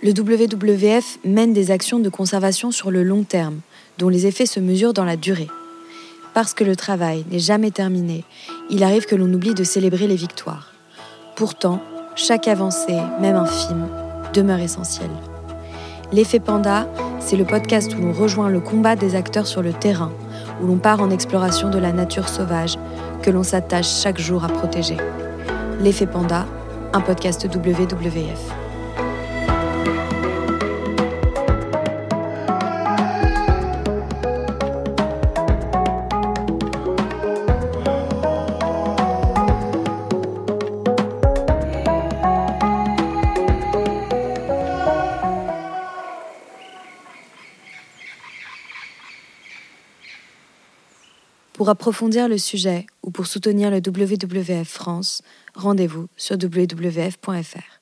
Le WWF mène des actions de conservation sur le long terme, dont les effets se mesurent dans la durée. Parce que le travail n'est jamais terminé, il arrive que l'on oublie de célébrer les victoires. Pourtant, chaque avancée, même infime, demeure essentielle. L'effet Panda, c'est le podcast où l'on rejoint le combat des acteurs sur le terrain, où l'on part en exploration de la nature sauvage que l'on s'attache chaque jour à protéger. L'effet Panda, un podcast WWF. Pour approfondir le sujet ou pour soutenir le WWF France, rendez-vous sur wwf.fr.